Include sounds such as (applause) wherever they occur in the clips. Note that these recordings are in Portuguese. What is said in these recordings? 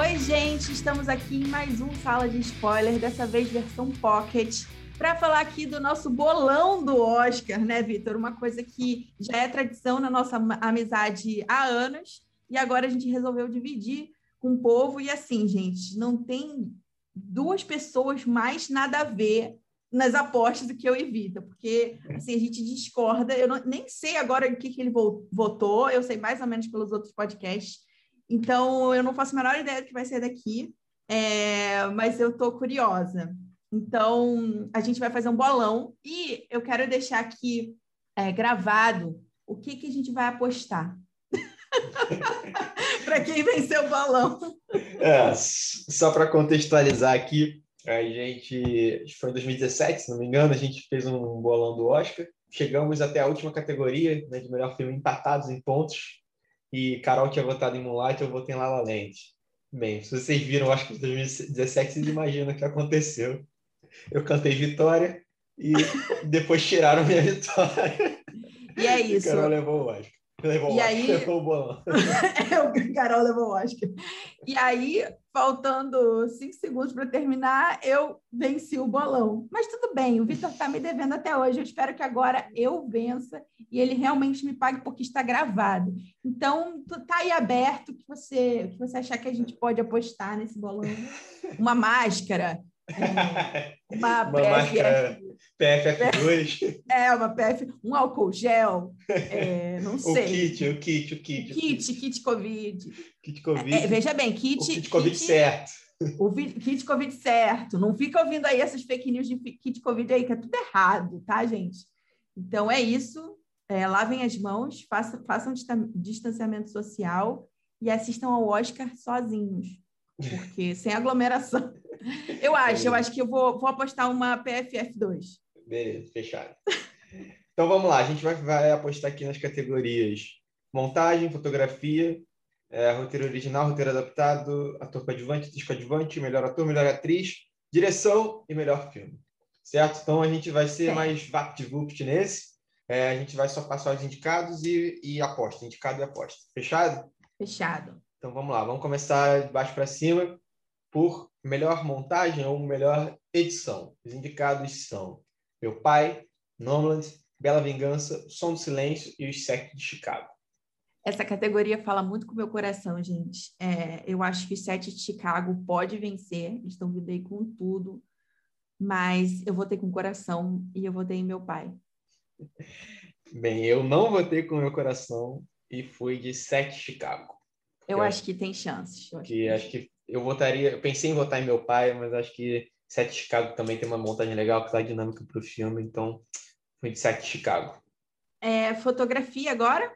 Oi, gente, estamos aqui em mais um Sala de Spoiler, dessa vez versão Pocket, para falar aqui do nosso bolão do Oscar, né, Vitor? Uma coisa que já é tradição na nossa amizade há anos, e agora a gente resolveu dividir com o povo. E assim, gente, não tem duas pessoas mais nada a ver nas apostas do que eu e Vitor, porque assim, a gente discorda. Eu não, nem sei agora o que, que ele votou, eu sei mais ou menos pelos outros podcasts então, eu não faço a menor ideia do que vai ser daqui, é, mas eu estou curiosa. Então, a gente vai fazer um bolão e eu quero deixar aqui é, gravado o que, que a gente vai apostar. (laughs) para quem venceu o bolão. É, só para contextualizar aqui, a gente foi em 2017, se não me engano, a gente fez um bolão do Oscar. Chegamos até a última categoria né, de melhor filme empatados em pontos e Carol tinha votado em Moonlight, eu votei em La La Land. Bem, se vocês viram, acho que em 2017, vocês imaginam o que aconteceu. Eu cantei Vitória e depois tiraram minha (laughs) vitória. E é isso. Carol levou o Oscar. Levou, e aí... levou o bolão. (laughs) é, o Carol levou o Oscar. E aí, faltando cinco segundos para terminar, eu venci o bolão. Mas tudo bem, o Vitor está me devendo até hoje. Eu espero que agora eu vença e ele realmente me pague porque está gravado. Então, tá aí aberto que você que você achar que a gente pode apostar nesse bolão. Uma máscara, uma, uma máscara PFF2. É, uma PF, um álcool gel, é, não sei. o kit, o kit, o kit. Kit, kit Covid. Kit Covid. É, veja bem, kit... O kit Covid kit, certo. O kit Covid certo. Não fica ouvindo aí essas fake news de kit Covid aí, que é tudo errado, tá, gente? Então, é isso. É, lavem as mãos, façam, façam distanciamento social e assistam ao Oscar sozinhos. Porque sem aglomeração. (laughs) Eu acho, eu acho que eu vou, vou apostar uma PFF2. Beleza, fechado. Então vamos lá, a gente vai, vai apostar aqui nas categorias montagem, fotografia, é, roteiro original, roteiro adaptado, ator coadjuvante, atriz coadjuvante, melhor ator, melhor atriz, direção e melhor filme. Certo? Então a gente vai ser mais vapt-vupt nesse. É, a gente vai só passar os indicados e, e aposta, indicado e aposta. Fechado? Fechado. Então vamos lá, vamos começar de baixo para cima por melhor montagem ou melhor edição. Os indicados são Meu Pai, Nomadland, Bela Vingança, Som do Silêncio e Os Sete de Chicago. Essa categoria fala muito com o meu coração, gente. É, eu acho que os Sete de Chicago pode vencer, eles estão vindo aí com tudo, mas eu votei com o coração e eu votei em meu pai. Bem, eu não votei com o meu coração e fui de Sete Chicago. Eu, eu acho que tem chances. acho que, acho que eu votaria, eu pensei em votar em meu pai, mas acho que Sete Chicago também tem uma montagem legal que dá dinâmica para o filme, então fui de Sete Chicago. É, fotografia agora?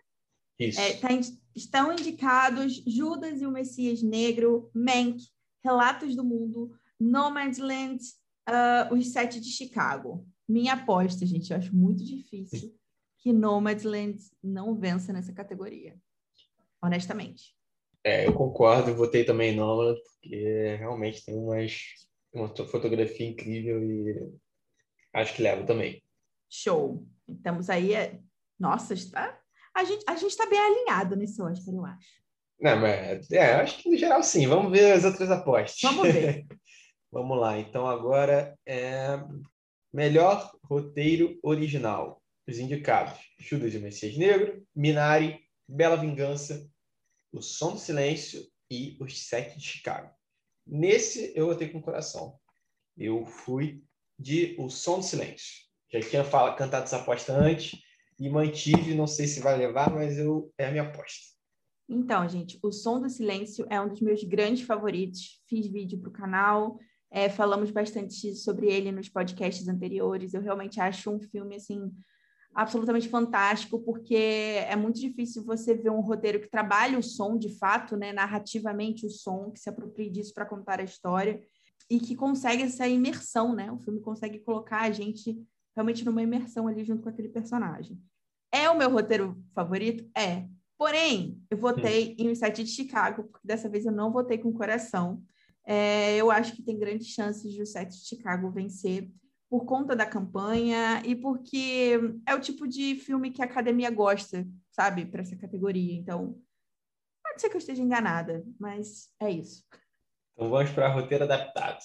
Isso. É, tá, estão indicados Judas e o Messias Negro, Mank, Relatos do Mundo, Nomadland, uh, Os Sete de Chicago. Minha aposta, gente, eu acho muito difícil (laughs) que Nomadland não vença nessa categoria, honestamente. É, eu concordo, votei também em Nolan, porque realmente tem umas, uma fotografia incrível e acho que leva também. Show. Estamos aí. É... Nossa, está... a gente a está bem alinhado nesse Oscar, eu acho. Não, mas é, acho que no geral sim. Vamos ver as outras apostas. Vamos ver. (laughs) Vamos lá. Então agora é melhor roteiro original. Os indicados: Judas e o Messias Negro, Minari, Bela Vingança, o Som do Silêncio e Os Sete de Chicago. Nesse eu votei com o coração. Eu fui de O Som do Silêncio. Já tinha fala, cantado essa aposta antes e mantive, não sei se vai levar, mas eu é a minha aposta. Então, gente, O Som do Silêncio é um dos meus grandes favoritos. Fiz vídeo para o canal, é, falamos bastante sobre ele nos podcasts anteriores. Eu realmente acho um filme assim absolutamente fantástico, porque é muito difícil você ver um roteiro que trabalhe o som de fato, né, narrativamente o som, que se aproprie disso para contar a história e que consegue essa imersão, né? O filme consegue colocar a gente realmente numa imersão ali junto com aquele personagem. É o meu roteiro favorito? É. Porém, eu votei hum. em O Sete de Chicago, porque dessa vez eu não votei com coração. É, eu acho que tem grandes chances de O Sete de Chicago vencer por conta da campanha e porque é o tipo de filme que a academia gosta, sabe, para essa categoria. Então, pode ser que eu esteja enganada, mas é isso. Então vamos para roteiro adaptado.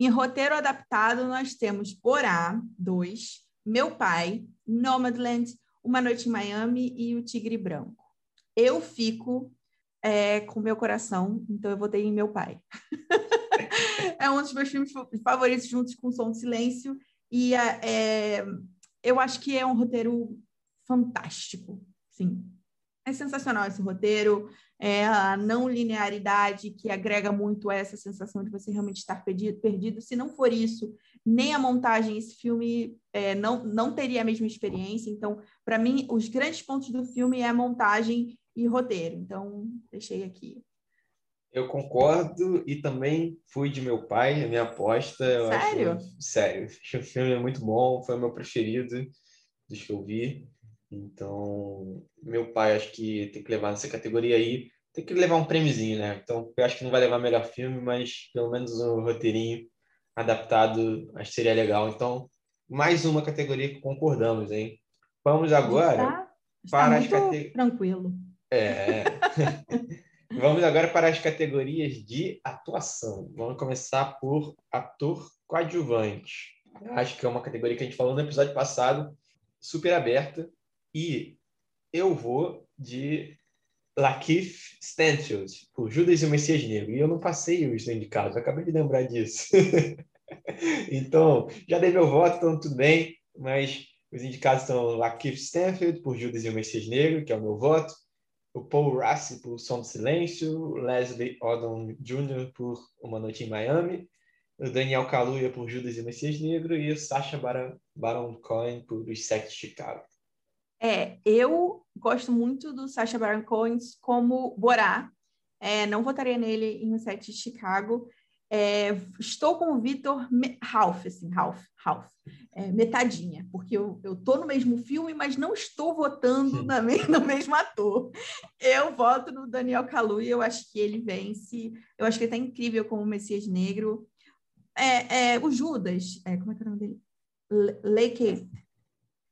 Em roteiro adaptado, nós temos Borá 2, Meu Pai, Nomadland, Uma Noite em Miami e O Tigre Branco. Eu fico é, com meu coração, então eu votei em Meu Pai. (laughs) é um dos meus filmes favoritos, juntos com Som de Silêncio, e é, é, eu acho que é um roteiro fantástico, sim. É sensacional esse roteiro, é a não linearidade que agrega muito essa sensação de você realmente estar perdido. perdido. Se não for isso, nem a montagem, esse filme é, não, não teria a mesma experiência. Então, para mim, os grandes pontos do filme é a montagem e roteiro. Então, deixei aqui. Eu concordo e também fui de meu pai, a minha aposta. Sério? Acho, sério. (laughs) O filme é muito bom, foi o meu preferido dos que eu vi. Então, meu pai acho que tem que levar nessa categoria aí. Tem que levar um prêmiozinho, né? Então, eu acho que não vai levar melhor filme, mas pelo menos um roteirinho adaptado acho que seria legal. Então, mais uma categoria que concordamos, hein? Vamos agora está, está para as categorias. Tranquilo. É. (laughs) Vamos agora para as categorias de atuação. Vamos começar por ator coadjuvante. Acho que é uma categoria que a gente falou no episódio passado, super aberta. E eu vou de Lakeith Stanfield, por Judas e o Messias Negro. E eu não passei os indicados, acabei de lembrar disso. (laughs) então, já dei meu voto, então tudo bem. Mas os indicados são Lakeith Stanfield, por Judas e o Messias Negro, que é o meu voto. O Paul Rassi, por Som do Silêncio. Leslie Odom Jr., por Uma Noite em Miami. O Daniel Kaluuya, por Judas e Messias Negro. E o Sacha Baron, Baron Cohen, por Os Sete de Chicago. É, eu gosto muito do Sacha Baron Cohen como Borá. É, não votaria nele em um set de Chicago. É, estou com o Vitor Ralph, assim, Ralph, Ralph, é, metadinha, porque eu, eu tô no mesmo filme, mas não estou votando na (laughs) no mesmo ator. Eu voto no Daniel Kaluuya, eu acho que ele vence, eu acho que ele tá incrível como Messias Negro. É, é o Judas, é, como é que é o nome dele? Lake,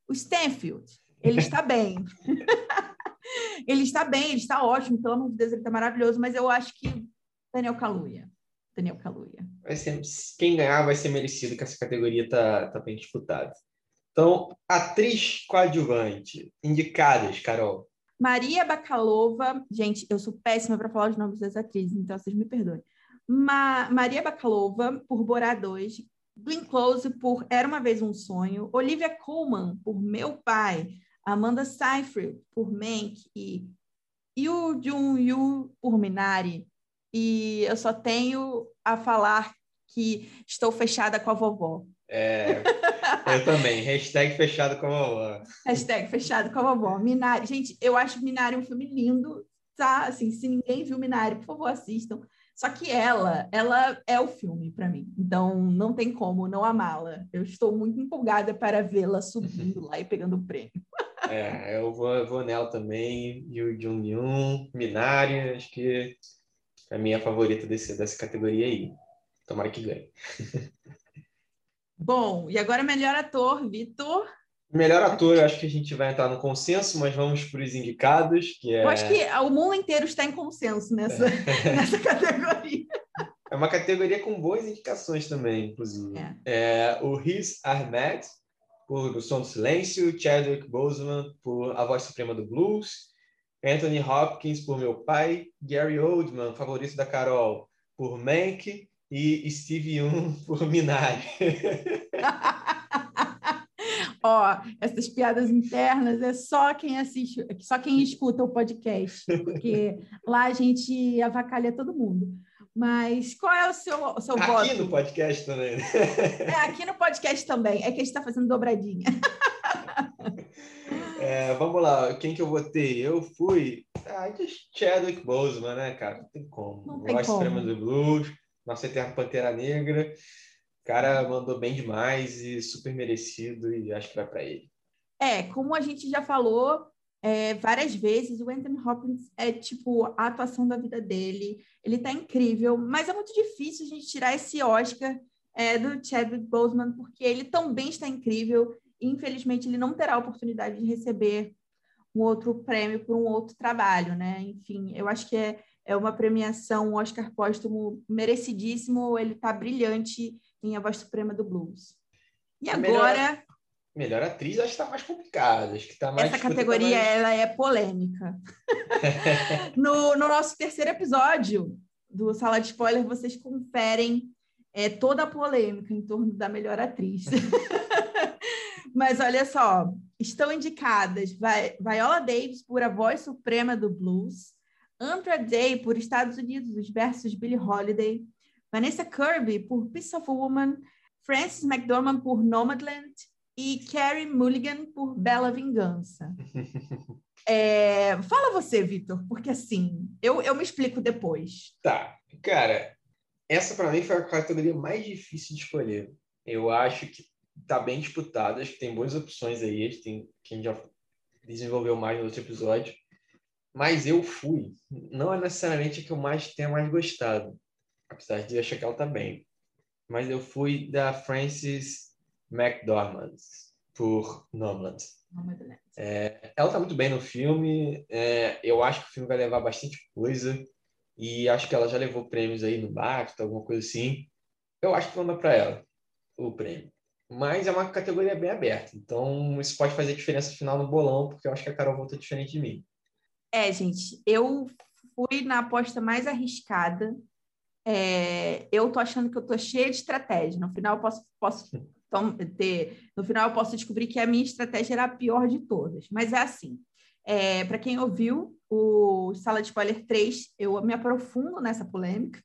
o Stanfield, ele está (laughs) bem. (laughs) ele está bem, ele está ótimo, pelo amor de Deus, ele está maravilhoso, mas eu acho que Daniel Kaluuya. Daniel Kaluuya. Vai ser, quem ganhar vai ser merecido, que essa categoria está tá bem disputada. Então, atriz coadjuvante, indicadas, Carol. Maria Bakalova, gente, eu sou péssima para falar os nomes das atrizes, então vocês me perdoem. Ma Maria Bakalova, por Borá 2, Glenn Close, por Era Uma Vez Um Sonho, Olivia Colman, por Meu Pai, Amanda Seyfried por Mank e Yu Jun-yu por Minari. E eu só tenho a falar que estou fechada com a vovó. É, eu também. (laughs) Hashtag fechado com a vovó. Hashtag fechado com a vovó. Minari. Gente, eu acho Minari um filme lindo, tá? Assim, se ninguém viu Minari, por favor, assistam. Só que ela, ela é o filme para mim. Então não tem como não amá-la. Eu estou muito empolgada para vê-la subindo lá e pegando o prêmio. É, eu vou, vou nela também. E o Jun Yun, Minari, acho que é a minha favorita desse, dessa categoria aí. Tomara que ganhe. Bom, e agora melhor ator, Vitor. Melhor ator, eu acho que a gente vai entrar no consenso, mas vamos para os indicados, que é... Eu acho que o mundo inteiro está em consenso nessa, (laughs) nessa categoria. É uma categoria com boas indicações também, inclusive. É. É, o Riz Ahmed, por O Som do Silêncio, Chadwick Boseman, por A Voz Suprema do Blues, Anthony Hopkins, por Meu Pai, Gary Oldman, favorito da Carol, por Mank, e Steve Young, (laughs) por Minari. (laughs) Ó, essas piadas internas é só quem assiste, só quem escuta o podcast, porque lá a gente avacalha todo mundo. Mas qual é o seu, o seu aqui voto? Aqui no podcast também. Né? É, aqui no podcast também. É que a gente está fazendo dobradinha. (laughs) É, vamos lá, quem que eu votei? Eu fui. Ah, de Chadwick Boseman, né, cara? Não tem como. Não tem Voz como. Suprema do Blues, Nossa Eterna Pantera Negra. O cara mandou bem demais e super merecido, e acho que vai para ele. É, como a gente já falou é, várias vezes, o Anthony Hopkins é tipo a atuação da vida dele. Ele tá incrível, mas é muito difícil a gente tirar esse Oscar é, do Chadwick Boseman, porque ele também está incrível. Infelizmente, ele não terá a oportunidade de receber um outro prêmio por um outro trabalho, né? Enfim, eu acho que é, é uma premiação, um Oscar póstumo merecidíssimo. Ele está brilhante em A Voz Suprema do Blues. E agora. Melhor, melhor atriz acho que está mais complicado. Acho que tá mais essa categoria tá mais... ela é polêmica. (laughs) no, no nosso terceiro episódio do Sala de Spoiler, vocês conferem é, toda a polêmica em torno da melhor atriz. (laughs) Mas olha só, estão indicadas Viola Davis por A Voz Suprema do Blues, Andra Day por Estados Unidos versus Billie Holiday, Vanessa Kirby por Piece of Woman, Frances McDormand por Nomadland e Carrie Mulligan por Bela Vingança. (laughs) É, fala você, Vitor, porque assim, eu, eu me explico depois. Tá, cara, essa para mim foi a categoria mais difícil de escolher. Eu acho que tá bem disputado, acho que tem boas opções aí, tem quem já desenvolveu mais no outro episódio. Mas eu fui, não é necessariamente a que eu mais tenha mais gostado, apesar de achar que ela tá bem. Mas eu fui da Frances McDormand por Nomadland. É, ela tá muito bem no filme. É, eu acho que o filme vai levar bastante coisa. E acho que ela já levou prêmios aí no BAFTA, alguma coisa assim. Eu acho que dar para ela o prêmio. Mas é uma categoria bem aberta. Então, isso pode fazer diferença final no bolão, porque eu acho que a Carol volta diferente de mim. É, gente, eu fui na aposta mais arriscada. É, eu tô achando que eu tô cheia de estratégia. No final, eu posso, posso ter. No final, eu posso descobrir que a minha estratégia era a pior de todas. Mas é assim: é, para quem ouviu o Sala de Spoiler 3, eu me aprofundo nessa polêmica.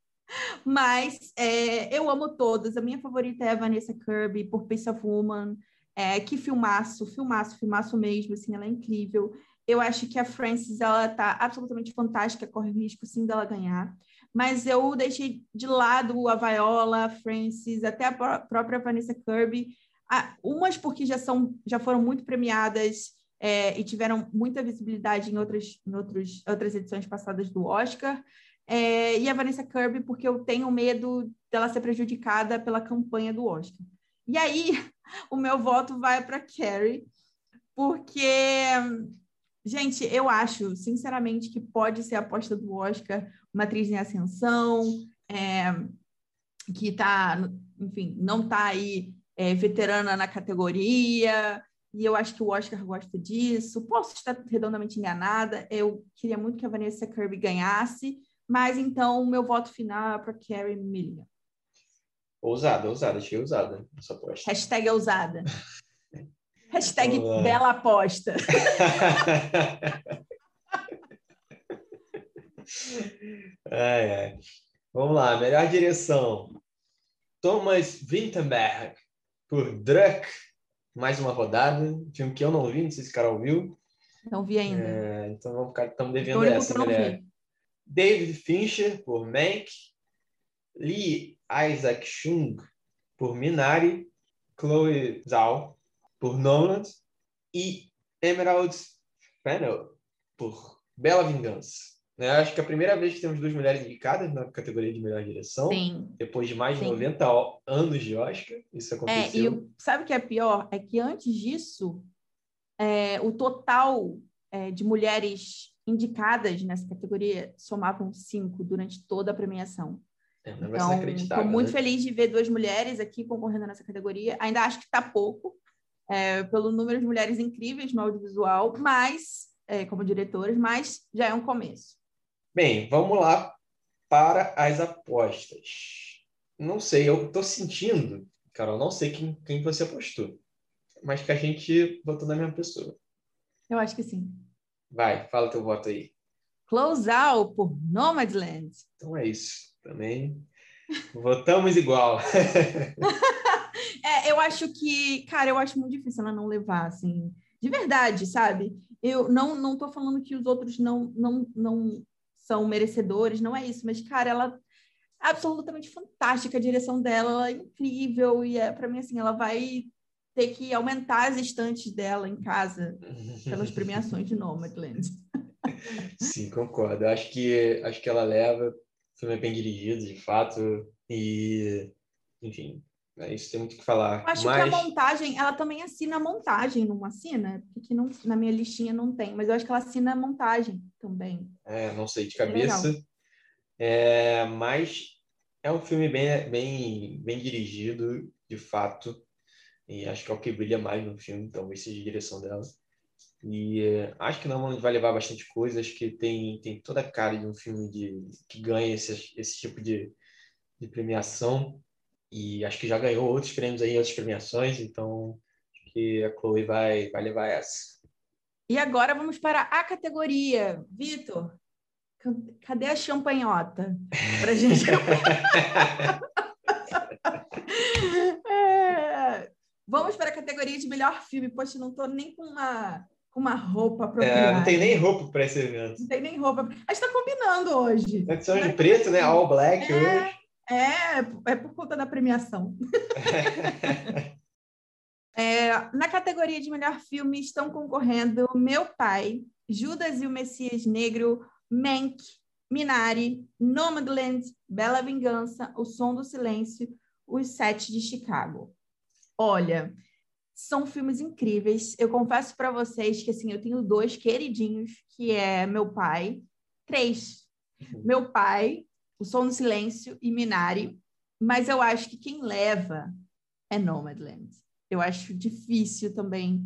Mas é, eu amo todas. A minha favorita é a Vanessa Kirby, por Piece of Woman. É, que filmaço, filmaço, filmaço mesmo. Assim, ela é incrível. Eu acho que a Frances, ela tá absolutamente fantástica, corre risco sim dela ganhar. Mas eu deixei de lado a Viola, a Frances, até a própria Vanessa Kirby. Ah, umas porque já são, já foram muito premiadas é, e tiveram muita visibilidade em outras, em outros, outras edições passadas do Oscar. É, e a Vanessa Kirby, porque eu tenho medo dela ser prejudicada pela campanha do Oscar. E aí, (laughs) o meu voto vai para Carrie, porque Gente, eu acho, sinceramente, que pode ser a aposta do Oscar uma atriz em ascensão, é, que está, enfim, não está aí é, veterana na categoria, e eu acho que o Oscar gosta disso. Posso estar redondamente enganada, eu queria muito que a Vanessa Kirby ganhasse, mas então o meu voto final é para Carrie Milligan. Ousada, ousada, achei ousada essa aposta. Hashtag ousada. (laughs) Hashtag Olá. bela aposta. (laughs) ai, ai. Vamos lá, melhor direção. Thomas Vinterberg por Druck, mais uma rodada. Filme que eu não vi, não sei se o Carol viu. Não vi ainda. É, então vamos ficar, estamos devendo essa, galera. David Fincher por Mank. Lee Isaac Chung por Minari. Chloe Zhao por Noland e Emerald Fennell por Bela Vingança. Né? Acho que é a primeira vez que temos duas mulheres indicadas na categoria de melhor direção. Sim. Depois de mais de Sim. 90 anos de Oscar, isso aconteceu. É, e sabe o que é pior? É que antes disso, é, o total é, de mulheres indicadas nessa categoria somavam cinco durante toda a premiação. É, então, estou muito né? feliz de ver duas mulheres aqui concorrendo nessa categoria. Ainda acho que está pouco, é, pelo número de mulheres incríveis no audiovisual, mas é, como diretoras, mas já é um começo. Bem, vamos lá para as apostas. Não sei, eu estou sentindo, Carol, não sei quem, quem você apostou, mas que a gente votou na mesma pessoa. Eu acho que sim. Vai, fala teu voto aí. Close Out por Nomadland. Então é isso. Também votamos igual. (laughs) É, eu acho que, cara, eu acho muito difícil ela não levar, assim, de verdade, sabe? Eu não, não tô falando que os outros não, não, não são merecedores, não é isso, mas, cara, ela é absolutamente fantástica, a direção dela é incrível, e é, para mim, assim, ela vai ter que aumentar as estantes dela em casa pelas premiações de Nomadland. (laughs) Sim, concordo. Acho que acho que ela leva, o filme é bem dirigido, de fato, e enfim, é, isso tem muito o que falar. Acho mas... que a montagem, ela também assina a montagem, não assina? Porque não, na minha listinha não tem, mas eu acho que ela assina a montagem também. É, não sei de cabeça. É, mas é um filme bem, bem, bem dirigido, de fato. E acho que é o que brilha mais no filme, talvez seja a direção dela. E é, acho que não vai levar bastante coisa, acho que tem, tem toda a cara de um filme de, que ganha esse, esse tipo de, de premiação. E acho que já ganhou outros prêmios aí, outras premiações, então acho que a Chloe vai, vai levar essa. E agora vamos para a categoria. Vitor, cadê a champanhota? Pra gente. (laughs) (laughs) é... Vamos para a categoria de melhor filme. Poxa, não estou nem com uma, com uma roupa apropriada. É, não tem nem roupa para esse evento. Não tem nem roupa. A gente está combinando hoje. Edição de preto, né? All black é, hoje. É, é por conta da premiação. (laughs) É, na categoria de melhor filme estão concorrendo Meu Pai, Judas e o Messias Negro, Mank, Minari, Nomadland, Bela Vingança, O Som do Silêncio, Os Sete de Chicago. Olha, são filmes incríveis. Eu confesso para vocês que assim, eu tenho dois queridinhos, que é Meu Pai, três. Uhum. Meu Pai, O Som do Silêncio e Minari, mas eu acho que quem leva é Nomadland eu acho difícil também.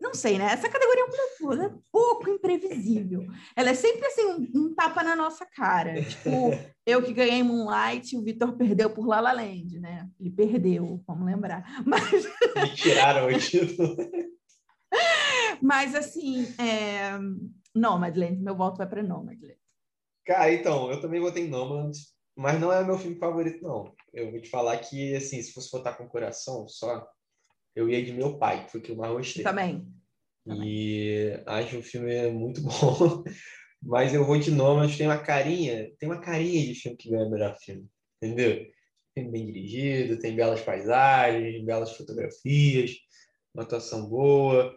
Não sei, né? Essa categoria é um, é pouco imprevisível. Ela é sempre assim, um, um, tapa na nossa cara. Tipo, (laughs) eu que ganhei Moonlight, o Vitor (laughs) perdeu por La La Land, né? Ele perdeu, vamos lembrar. (laughs) Mas... Me tiraram o título. Mas assim, é... Nomadland, meu voto vai para Nomadland. Cara, então, eu também votei em Nomadland, mas não é meu filme favorito, não. Eu vou te falar que, assim, se fosse votar com o coração só, eu ia de meu pai, que foi o que eu mais gostei. Também. E acho o filme muito (laughs) bom. Mas eu vou de Nomadland, tem uma carinha, tem uma carinha de filme que ganha melhor filme, entendeu? Filme bem dirigido, tem belas paisagens, belas fotografias, uma atuação boa,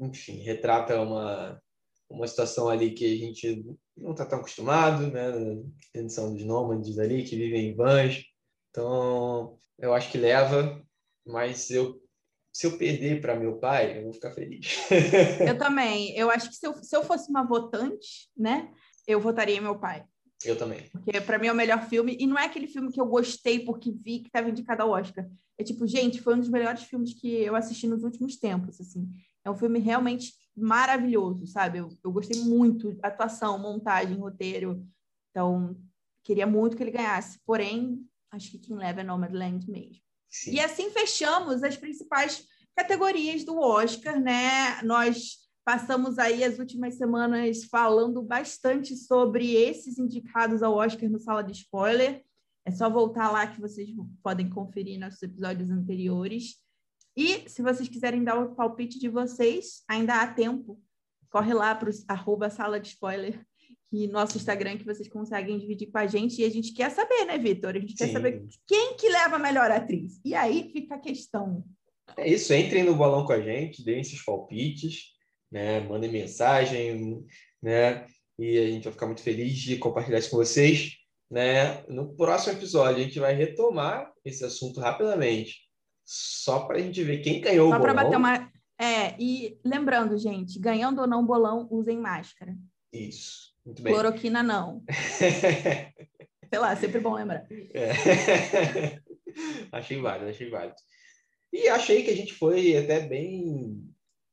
enfim, retrata uma, uma situação ali que a gente não está tão acostumado, né? Eles são dos nômades ali que vivem em vans. Então, eu acho que leva, mas eu se eu perder para meu pai, eu vou ficar feliz. eu (laughs) também. Eu acho que se eu, se eu fosse uma votante, né, eu votaria em meu pai. Eu também. Porque para mim é o melhor filme. E não é aquele filme que eu gostei porque vi que estava indicado ao Oscar. É tipo, gente, foi um dos melhores filmes que eu assisti nos últimos tempos, assim. É um filme realmente maravilhoso, sabe? Eu, eu gostei muito. Atuação, montagem, roteiro. Então, queria muito que ele ganhasse. Porém, acho que quem leva é Nomadland mesmo. Sim. E assim fechamos as principais categorias do Oscar, né? Nós passamos aí as últimas semanas falando bastante sobre esses indicados ao Oscar no Sala de Spoiler. É só voltar lá que vocês podem conferir nossos episódios anteriores. E se vocês quiserem dar o palpite de vocês, ainda há tempo. Corre lá para o sala de spoiler e nosso Instagram que vocês conseguem dividir com a gente. E a gente quer saber, né, Vitor? A gente Sim. quer saber quem que leva a melhor atriz. E aí fica a questão. É isso, entrem no bolão com a gente, deem seus palpites, né? Mandem mensagem, né? E a gente vai ficar muito feliz de compartilhar isso com vocês. Né? No próximo episódio, a gente vai retomar esse assunto rapidamente, só para a gente ver quem ganhou só o bolão. Bater uma... É, e lembrando, gente, ganhando ou não bolão, usem máscara. Isso. Muito bem. Cloroquina não. (laughs) Sei lá, sempre bom lembrar. É. (laughs) achei válido, achei válido. E achei que a gente foi até bem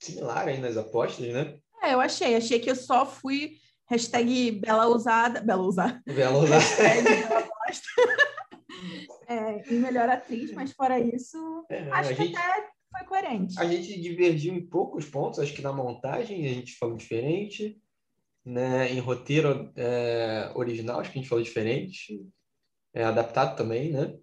similar aí nas apostas, né? É, eu achei. Achei que eu só fui hashtag Bela Usada. Bela Usada. Bela Usada. (laughs) é, e melhor atriz, mas fora isso, é, acho que gente, até foi coerente. A gente divergiu em poucos pontos, acho que na montagem a gente falou diferente né, em roteiro é, original, acho que a gente falou diferente, é, adaptado também, né?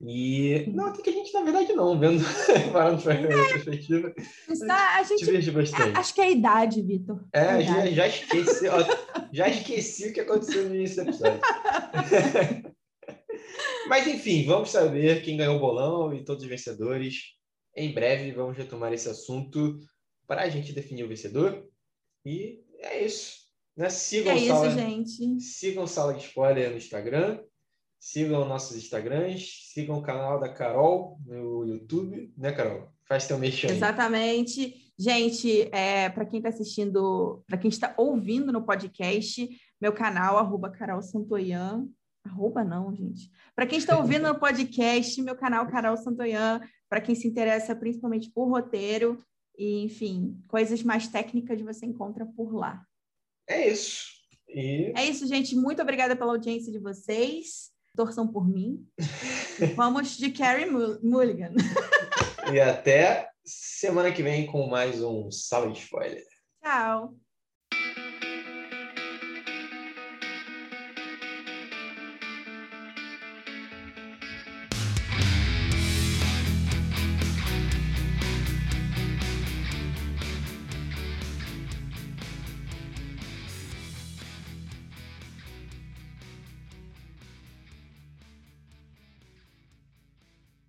E não, até que a gente, na verdade, não, vendo, (laughs) parando para a perspectiva. a gente, a gente bastante. acho que é a idade, Vitor. É, já, já esqueci, ó, já esqueci o que aconteceu no início do episódio. (laughs) Mas enfim, vamos saber quem ganhou o bolão e todos os vencedores. Em breve vamos retomar esse assunto para a gente definir o vencedor. E é isso. Né? Sigam, é sala, isso, gente. sigam Sala de Spoiler no Instagram, sigam nossos Instagrams, sigam o canal da Carol no YouTube, né, Carol? Faz teu mexer Exatamente. Gente, é, para quem está assistindo, para quem está ouvindo no podcast, meu canal, arroba Carol Santoyan. Arroba não, gente. Para quem está ouvindo no podcast, meu canal Carol Santoyan, para quem se interessa principalmente por roteiro, e, enfim, coisas mais técnicas você encontra por lá. É isso. E... É isso, gente. Muito obrigada pela audiência de vocês. Torçam por mim. (laughs) Vamos de Carrie Mulligan. e até semana que vem com mais um Salve de Spoiler. Tchau.